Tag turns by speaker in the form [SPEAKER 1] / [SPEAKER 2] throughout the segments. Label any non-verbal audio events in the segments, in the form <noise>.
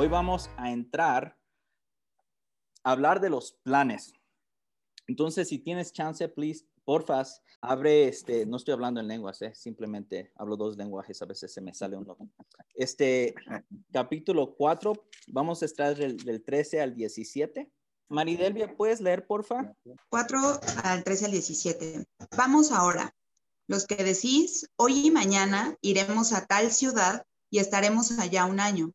[SPEAKER 1] Hoy vamos a entrar a hablar de los planes. Entonces, si tienes chance, please, porfas, abre este, no estoy hablando en lenguas, ¿eh? simplemente hablo dos lenguajes, a veces se me sale uno. Este capítulo 4, vamos a estar del, del 13 al 17. Maridelvia, ¿puedes leer, porfa?
[SPEAKER 2] 4 al 13 al 17. Vamos ahora. Los que decís, hoy y mañana iremos a tal ciudad y estaremos allá un año,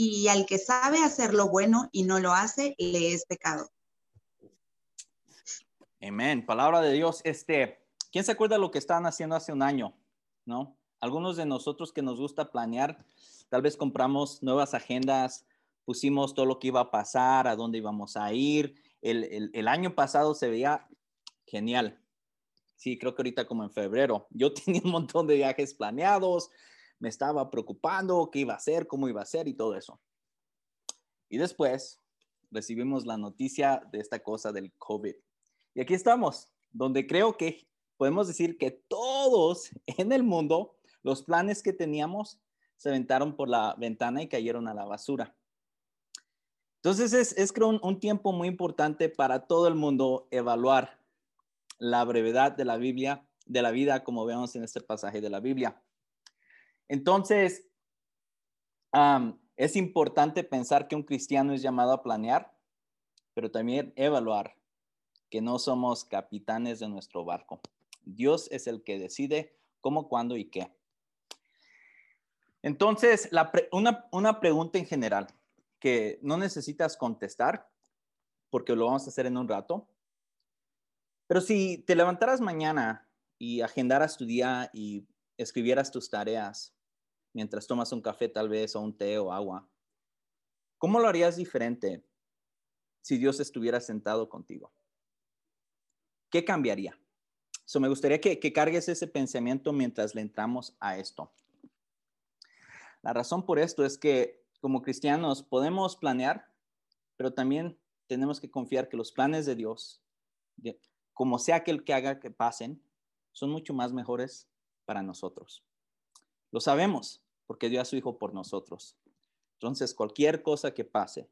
[SPEAKER 2] Y al que sabe hacer lo bueno y no lo hace, le es pecado.
[SPEAKER 1] Amén. Palabra de Dios. Este, ¿quién se acuerda lo que estaban haciendo hace un año? ¿No? Algunos de nosotros que nos gusta planear, tal vez compramos nuevas agendas, pusimos todo lo que iba a pasar, a dónde íbamos a ir, el, año pasado se veía genial. Sí, creo que ahorita como en febrero. Yo <laughs> tenía un montón de viajes planeados, me estaba preocupando qué iba a hacer, cómo iba a ser y todo eso. Y después recibimos la noticia de esta cosa del COVID. Y aquí estamos, donde creo que podemos decir que todos <laughs> en el mundo, los planes que teníamos se aventaron por la ventana y cayeron a la basura. Entonces es, es creo un, tiempo muy importante para todo el mundo evaluar la brevedad de la Biblia, de la vida, como vemos en este pasaje de la Biblia. Entonces, es importante pensar que un cristiano es llamado a planear, pero también evaluar que no somos capitanes de nuestro barco. Dios es el que decide cómo, cuándo y qué. Entonces, una, una pregunta en general que no necesitas contestar, porque lo vamos a hacer en un rato. Pero si te levantaras mañana y agendaras tu día y escribieras tus tareas mientras tomas un café tal vez o un té o agua, ¿cómo lo harías diferente si Dios estuviera sentado contigo? ¿Qué cambiaría? So, me gustaría que, cargues ese pensamiento mientras le entramos a esto. La razón por esto es que como cristianos podemos planear, pero también tenemos que confiar que los planes de Dios, como sea que el que haga que pasen, son mucho más mejores para nosotros. Lo sabemos porque dio a su Hijo por nosotros. Entonces, cualquier cosa que pase,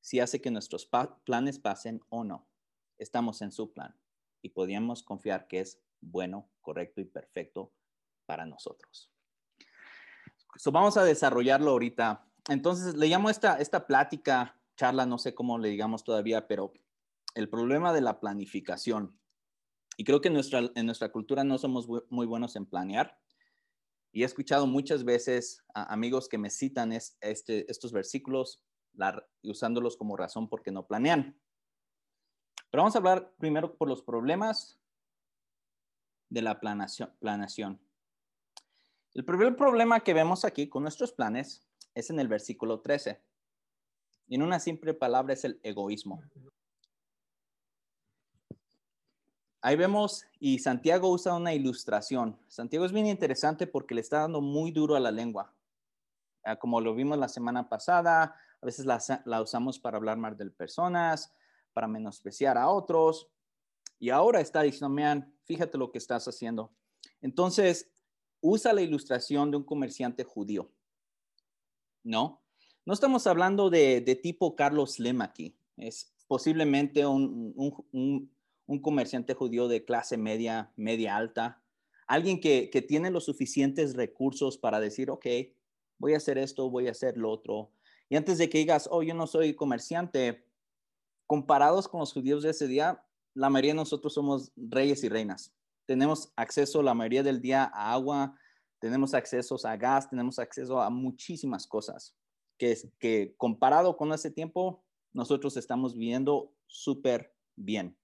[SPEAKER 1] si hace que nuestros planes pasen o no, estamos en su plan y podríamos confiar que es bueno, correcto y perfecto para nosotros vamos a desarrollarlo ahorita. Entonces, le llamo esta, esta plática, charla, no sé cómo le digamos todavía, pero el problema de la planificación. Y creo que nuestra, en nuestra cultura no somos muy buenos en planear. Y he escuchado muchas veces a amigos que me citan este, estos versículos usándolos como razón porque no planean. Pero vamos a hablar primero por los problemas de la planeación. El primer problema que vemos aquí con nuestros planes es en el versículo 13. Y en una simple palabra es el egoísmo. Ahí vemos, y Santiago usa una ilustración. Santiago es bien interesante porque le está dando muy duro a la lengua. Ah, como lo vimos la semana pasada, a veces la, usamos para hablar mal de personas, para menospreciar a otros. Y ahora está diciendo, man, fíjate lo que estás haciendo. Entonces, usa la ilustración de un comerciante judío. ¿No? No estamos hablando de, tipo Carlos Slim aquí. Es posiblemente un, comerciante judío de clase media, media alta. Alguien que, que tiene los suficientes recursos para decir, ok, voy a hacer esto, voy a hacer lo otro. Y antes de que digas, oh, yo no soy comerciante, comparados con los judíos de ese día, la mayoría de nosotros somos reyes y reinas tenemos acceso la mayoría del día a agua, tenemos acceso a gas, tenemos acceso a muchísimas cosas que, que comparado con ese tiempo, nosotros estamos viviendo súper bien.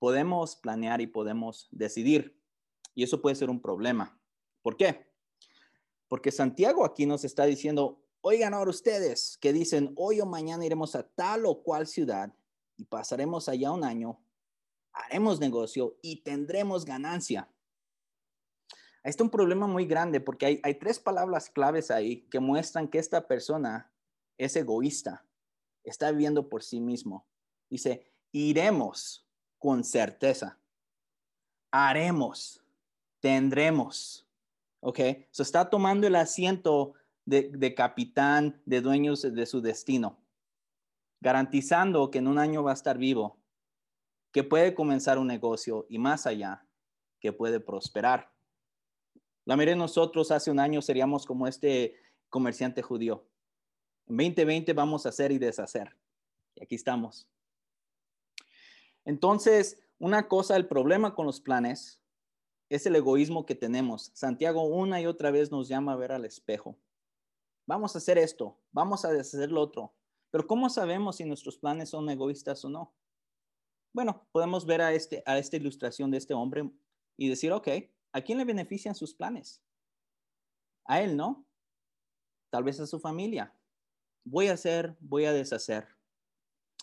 [SPEAKER 1] Podemos planear y podemos decidir. Y eso puede ser un problema. ¿Por qué? Porque Santiago aquí nos está diciendo, Oigan ahora ustedes que dicen, hoy o mañana iremos a tal o cual ciudad y pasaremos allá un año, haremos negocio y tendremos ganancia. Este es un problema muy grande porque hay, hay tres palabras claves ahí que muestran que esta persona es egoísta, está viviendo por sí mismo. Dice, iremos con certeza, haremos, tendremos. ¿Ok? Se está tomando el asiento de, de, capitán, de dueños de su destino, garantizando que en un año va a estar vivo, que puede comenzar un negocio y más allá, que puede prosperar. La mayoría nosotros hace un año seríamos como este comerciante judío. En 2020 vamos a hacer y deshacer. Y aquí estamos. Entonces, una cosa, el problema con los planes es el egoísmo que tenemos. Santiago una y otra vez nos llama a ver al espejo. Vamos a hacer esto, vamos a deshacer lo otro. Pero ¿cómo sabemos si nuestros planes son egoístas o no? Bueno, podemos ver a, este, a esta ilustración de este hombre y decir, ok, ¿A quién le benefician sus planes? A él, ¿no? Tal vez a su familia. Voy a hacer, voy a deshacer.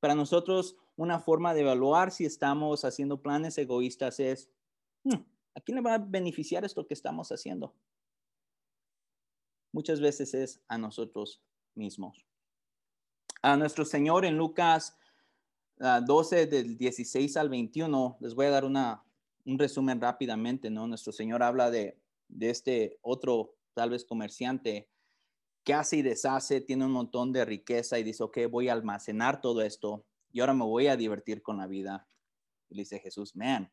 [SPEAKER 1] Para nosotros, una forma de evaluar si estamos haciendo planes egoístas es, hmm, ¿a quién le va a beneficiar esto que estamos haciendo? Muchas veces es a nosotros mismos. A nuestro Señor en Lucas 12 ah, del 16 al 21, les voy a dar una, un resumen rápidamente, ¿no? Nuestro Señor habla de, de este otro, tal vez comerciante, que hace y deshace, tiene un montón de riqueza y dice, ok, voy a almacenar todo esto y ahora me voy a divertir con la vida. Y le dice Jesús, man,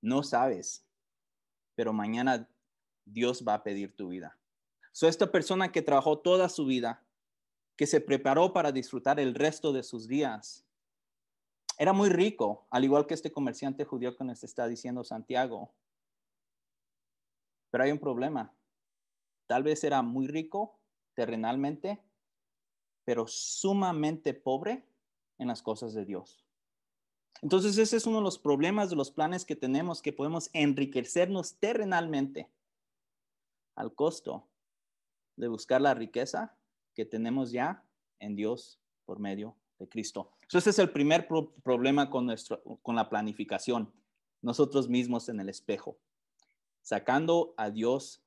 [SPEAKER 1] no sabes, pero mañana Dios va a pedir tu vida. So, esta persona que trabajó toda su vida, que se preparó para disfrutar el resto de sus días, era muy rico, al igual que este comerciante judío que nos está diciendo Santiago. Pero hay un problema. Tal vez era muy rico terrenalmente, pero sumamente pobre en las cosas de Dios. Entonces ese es uno de los problemas de los planes que tenemos, que podemos enriquecernos terrenalmente al costo de buscar la riqueza que tenemos ya en Dios por medio de Cristo. Ese es el primer problema con, nuestro, con la planificación, nosotros mismos en el espejo, sacando a Dios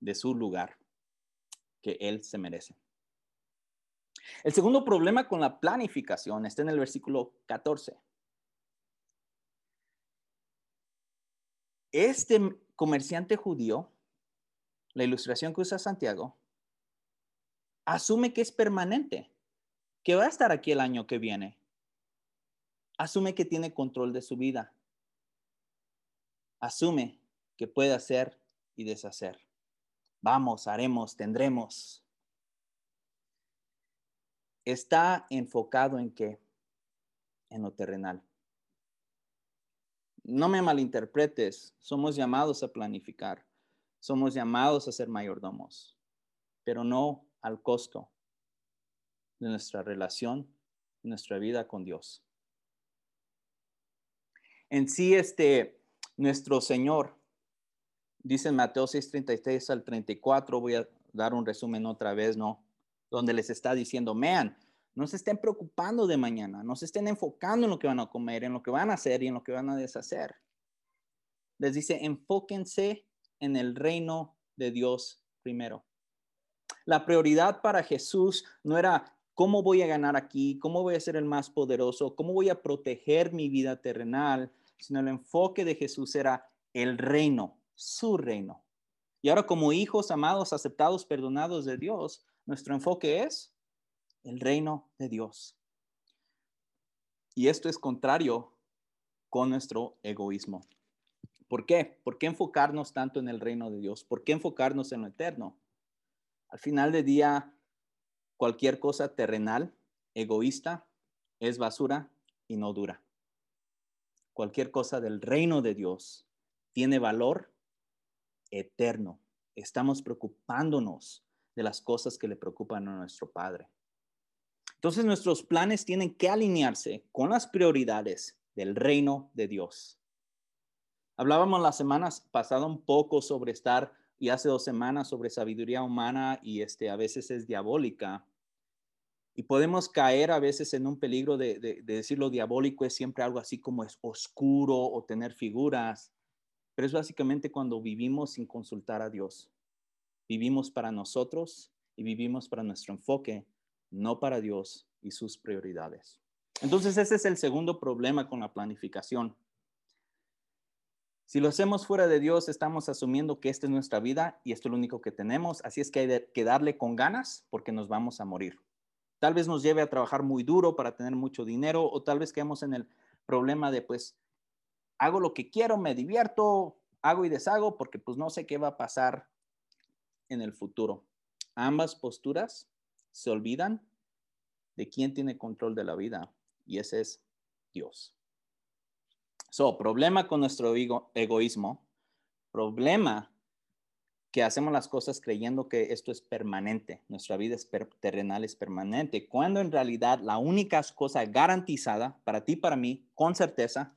[SPEAKER 1] de su lugar que Él se merece. El segundo problema con la planificación está en el versículo 14. Este comerciante judío, la ilustración que usa Santiago, asume que es permanente que va a estar aquí el año que viene. Asume que tiene control de su vida. Asume que puede hacer y deshacer. Vamos, haremos, tendremos. Está enfocado en qué? En lo terrenal. No me malinterpretes, somos llamados a planificar, somos llamados a ser mayordomos, pero no al costo de nuestra relación, nuestra vida con Dios. En sí, este, nuestro Señor, dice en Mateo 6:33 al 34, voy a dar un resumen otra vez, ¿no? Donde les está diciendo, vean, no se estén preocupando de mañana, no se estén enfocando en lo que van a comer, en lo que van a hacer y en lo que van a deshacer. Les dice, enfóquense en el reino de Dios primero. La prioridad para Jesús no era ¿Cómo voy a ganar aquí? ¿Cómo voy a ser el más poderoso? ¿Cómo voy a proteger mi vida terrenal? Sino el enfoque de Jesús era el reino, su reino. Y ahora como hijos amados, aceptados, perdonados de Dios, nuestro enfoque es el reino de Dios. Y esto es contrario con nuestro egoísmo. ¿Por qué? ¿Por qué enfocarnos tanto en el reino de Dios? ¿Por qué enfocarnos en lo eterno? Al final del día, Cualquier cosa terrenal, egoísta, es basura y no dura. Cualquier cosa del reino de Dios tiene valor eterno. Estamos preocupándonos de las cosas que le preocupan a nuestro Padre. Entonces nuestros planes tienen que alinearse con las prioridades del reino de Dios. Hablábamos las semanas pasadas un poco sobre estar y hace dos semanas sobre sabiduría humana y este, a veces es diabólica. Y podemos caer a veces en un peligro de, de, decir lo diabólico es siempre algo así como es oscuro o tener figuras, pero es básicamente cuando vivimos sin consultar a Dios. Vivimos para nosotros y vivimos para nuestro enfoque, no para Dios y sus prioridades. Entonces ese es el segundo problema con la planificación. Si lo hacemos fuera de Dios, estamos asumiendo que esta es nuestra vida y esto es lo único que tenemos, así es que hay que darle con ganas porque nos vamos a morir. Tal vez nos lleve a trabajar muy duro para tener mucho dinero o tal vez quedemos en el problema de pues hago lo que quiero, me divierto, hago y deshago porque pues no sé qué va a pasar en el futuro. Ambas posturas se olvidan de quién tiene control de la vida y ese es Dios. So, problema con nuestro egoísmo, problema que hacemos las cosas creyendo que esto es permanente, nuestra vida es terrenal, es permanente, cuando en realidad la única cosa garantizada para ti, para mí, con certeza,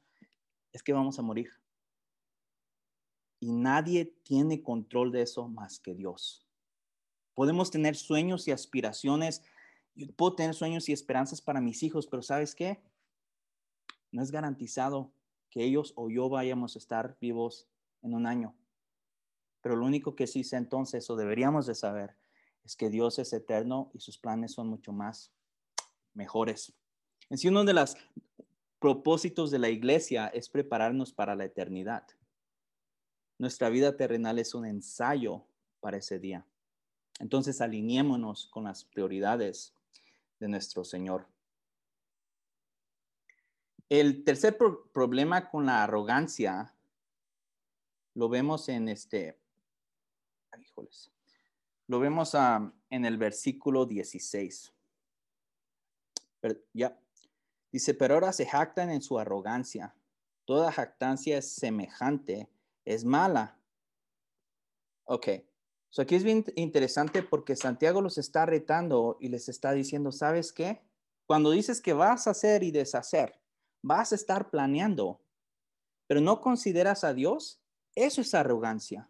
[SPEAKER 1] es que vamos a morir. Y nadie tiene control de eso más que Dios. Podemos tener sueños y aspiraciones. Yo puedo tener sueños y esperanzas para mis hijos, pero ¿sabes qué? No es garantizado que ellos o yo vayamos a estar vivos en un año. Pero lo único que sí sé entonces, o deberíamos de saber, es que Dios es eterno y sus planes son mucho más mejores. En sí, uno de los propósitos de la iglesia es prepararnos para la eternidad. Nuestra vida terrenal es un ensayo para ese día. Entonces, alineémonos con las prioridades de nuestro Señor. El tercer problema con la arrogancia lo vemos en este, lo vemos en el versículo 16. ya, dice, pero ahora se jactan en su arrogancia. Toda jactancia es semejante, es mala. Ok, so aquí es bien interesante porque Santiago los está retando y les está diciendo, ¿sabes qué? Cuando dices que vas a hacer y deshacer, vas a estar planeando, pero no consideras a Dios, eso es arrogancia.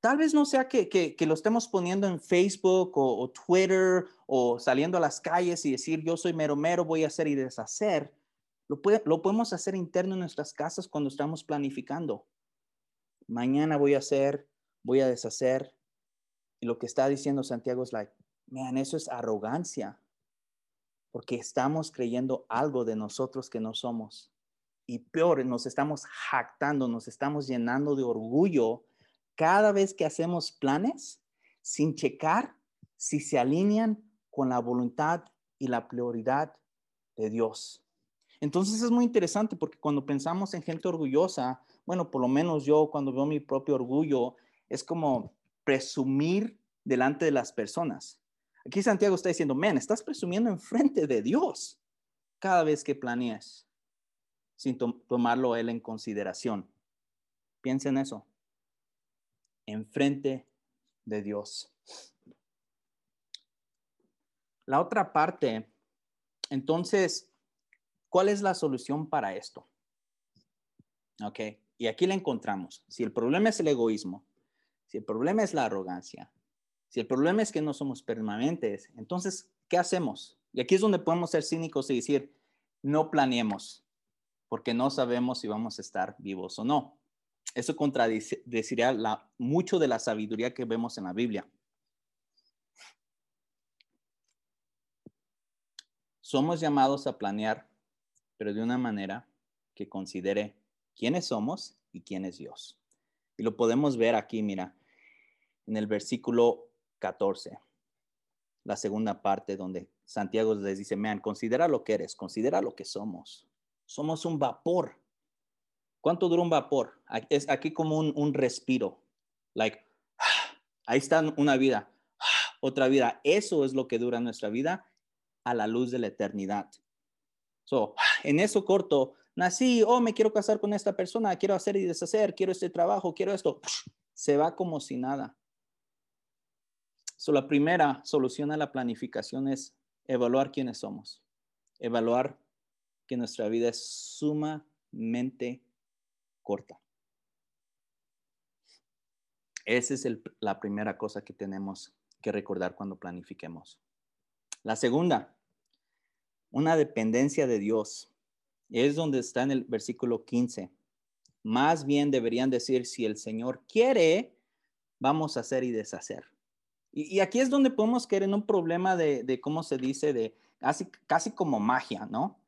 [SPEAKER 1] Tal vez no sea que, lo estemos poniendo en Facebook o, Twitter o saliendo a las calles y decir yo soy mero mero, voy a hacer y deshacer. Lo, podemos hacer interno en nuestras casas cuando estamos planificando. Mañana voy a hacer, voy a deshacer. Y lo que está diciendo Santiago es like, man, eso es arrogancia porque estamos creyendo algo de nosotros que no somos. Y peor, nos estamos jactando, nos estamos llenando de orgullo cada vez que hacemos planes sin checar si se alinean con la voluntad y la prioridad de Dios. Entonces es muy interesante porque cuando pensamos en gente orgullosa, bueno, por lo menos yo cuando veo mi propio orgullo, es como presumir delante de las personas. Aquí Santiago está diciendo, men, estás presumiendo en frente de Dios cada vez que planeas sin tomarlo él en consideración. Piensa en eso. En frente de Dios. La otra parte, entonces, ¿cuál es la solución para esto? Ok, y aquí la encontramos. Si el problema es el egoísmo, si el problema es la arrogancia, si el problema es que no somos permanentes, entonces, ¿qué hacemos? Y aquí es donde podemos ser cínicos y decir, no planeemos, porque no sabemos si vamos a estar vivos o no. Eso contradeciría mucho de la sabiduría que vemos en la Biblia. Somos llamados a planear, pero de una manera que considere quiénes somos y quién es Dios. Y lo podemos ver aquí, mira, en el versículo 14, la segunda parte donde Santiago les dice, man, considera lo que eres, considera lo que somos. Somos un vapor. ¿Cuánto dura un vapor? Es aquí como un, respiro. Like, <sighs> ahí está una vida, <sighs> otra vida. Eso es lo que dura nuestra vida a la luz de la eternidad. So, en eso corto, nací, oh, me quiero casar con esta persona, quiero hacer y deshacer, quiero este trabajo, quiero esto. Se va como si nada. So, la primera solución a la planificación es evaluar quiénes somos, evaluar que nuestra vida es sumamente corta. Esa es la primera cosa que tenemos que recordar cuando planifiquemos. La segunda, una dependencia de Dios. Es donde está en el versículo 15. Más bien deberían decir, si el Señor quiere, vamos a hacer y deshacer. Y, aquí es donde podemos caer en un problema de, cómo se dice, de casi, casi como magia, ¿no?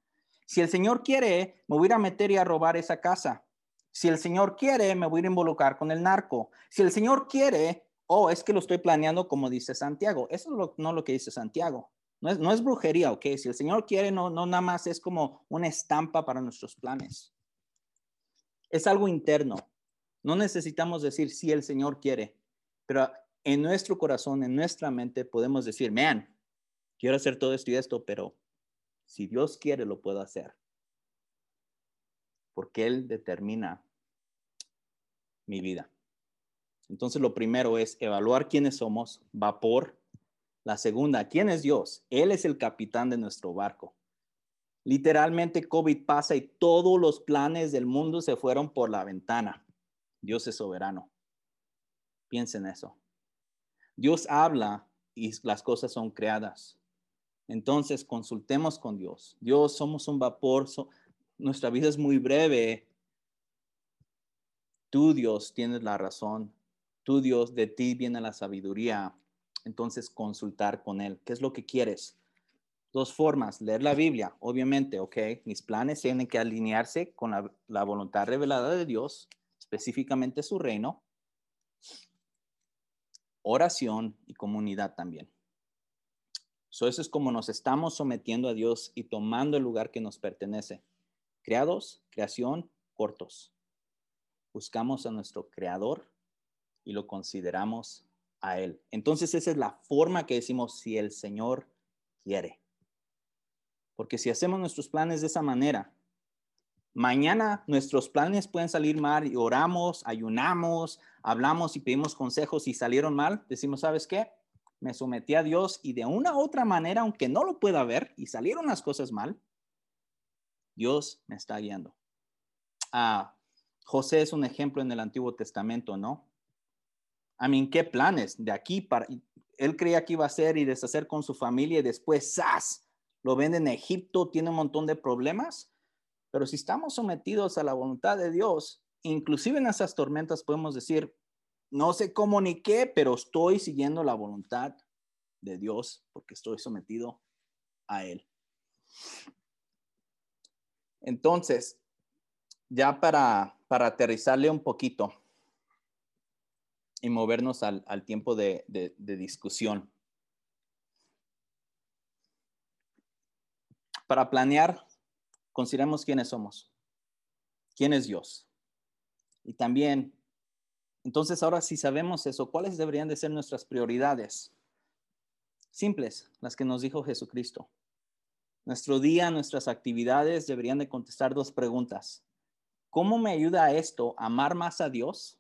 [SPEAKER 1] Si el Señor quiere, me voy a meter y a robar esa casa. Si el Señor quiere, me voy a involucrar con el narco. Si el Señor quiere, oh, es que lo estoy planeando como dice Santiago. Eso es no lo que dice Santiago. No es, no es brujería, ¿ok? Si el Señor quiere, no, no nada más es como una estampa para nuestros planes. Es algo interno. No necesitamos decir si el Señor quiere, pero en nuestro corazón, en nuestra mente, podemos decir, man, quiero hacer todo esto y esto, pero si Dios quiere, lo puedo hacer. Porque Él determina mi vida. Entonces, lo primero es evaluar quiénes somos, vapor. La segunda, ¿quién es Dios? Él es el capitán de nuestro barco. Literalmente, COVID pasa y todos los planes del mundo se fueron por la ventana. Dios es soberano. Piensen eso. Dios habla y las cosas son creadas. Entonces, consultemos con Dios. Dios, somos un vapor, nuestra vida es muy breve, Tú, Dios, tienes la razón. Tú, Dios, de ti viene la sabiduría. Entonces, consultar con Él. ¿Qué es lo que quieres? Dos formas. Leer la Biblia, obviamente, ¿ok? Mis planes tienen que alinearse con la, voluntad revelada de Dios, específicamente su reino. Oración y comunidad también. eso es como nos estamos sometiendo a Dios y tomando el lugar que nos pertenece. Creados, creación, cortos buscamos a nuestro creador y lo consideramos él. Entonces esa es la forma que decimos si el Señor quiere. Porque si hacemos nuestros planes de esa manera, mañana nuestros planes pueden salir mal y oramos, ayunamos, hablamos y pedimos consejos y salieron mal. Decimos, ¿sabes qué? Me sometí a Dios y de una otra manera, aunque no lo pueda ver y salieron las cosas mal, Dios me está guiando. Ah, José es un ejemplo en el Antiguo Testamento, ¿no? A mí, ¿qué planes? De aquí para... Él creía que iba a hacer y deshacer con su familia y después, ¡zas! Lo ven en Egipto, tiene un montón de problemas. Pero si estamos sometidos a la voluntad de Dios, inclusive en esas tormentas podemos decir, no sé cómo ni qué, pero estoy siguiendo la voluntad de Dios porque estoy sometido a Él. Entonces, ya para, para aterrizarle un poquito y movernos al, tiempo de, de discusión. Para planear, consideremos quiénes somos, quién es Dios. Y también, entonces ahora si sabemos eso, ¿cuáles deberían de ser nuestras prioridades? Simples, las que nos dijo Jesucristo. Nuestro día, nuestras actividades deberían de contestar dos preguntas. ¿Cómo me ayuda esto a amar más a Dios?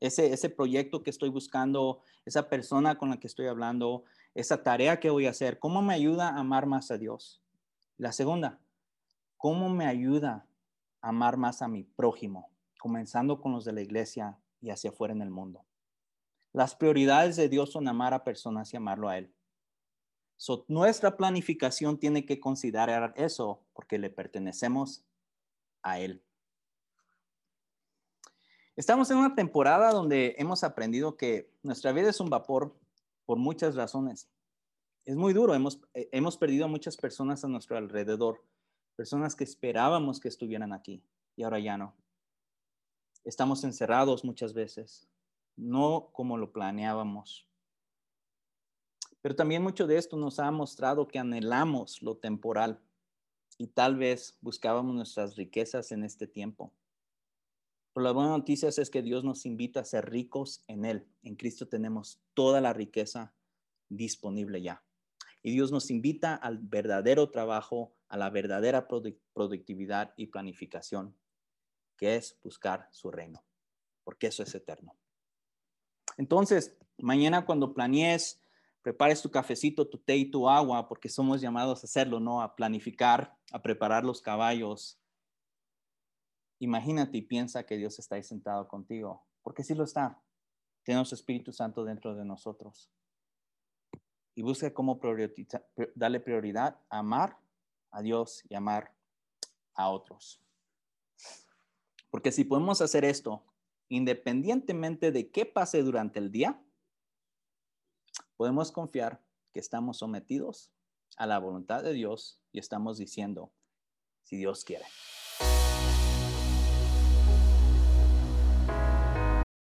[SPEAKER 1] Ese, ese proyecto que estoy buscando, esa persona con la que estoy hablando, esa tarea que voy a hacer, ¿cómo me ayuda a amar más a Dios? La segunda, ¿cómo me ayuda a amar más a mi prójimo, comenzando con los de la iglesia y hacia afuera en el mundo? Las prioridades de Dios son amar a personas y amarlo a Él. nuestra planificación tiene que considerar eso porque le pertenecemos a Él. Estamos en una temporada donde hemos aprendido que nuestra vida es un vapor por muchas razones. Es muy duro, hemos, eh, hemos perdido a muchas personas a nuestro alrededor, personas que esperábamos que estuvieran aquí y ahora ya no. Estamos encerrados muchas veces, no como lo planeábamos. Pero también mucho de esto nos ha mostrado que anhelamos lo temporal y tal vez buscábamos nuestras riquezas en este tiempo. Pero la buena noticia es que Dios nos invita a ser ricos en Él. En Cristo tenemos toda la riqueza disponible ya. Y Dios nos invita al verdadero trabajo, a la verdadera productividad y planificación, que es buscar su reino, porque eso es eterno. Entonces, mañana cuando planees prepares tu cafecito, tu té y tu agua, porque somos llamados a hacerlo, ¿no? A planificar, a preparar los caballos. Imagínate y piensa que Dios está ahí sentado contigo, porque sí lo está. tenemos Espíritu Santo dentro de nosotros. Y busca cómo darle prioridad a amar a Dios y amar a otros. Porque si podemos hacer esto, independientemente de qué pase durante el día, podemos confiar que estamos sometidos a la voluntad de Dios y estamos diciendo, si Dios quiere.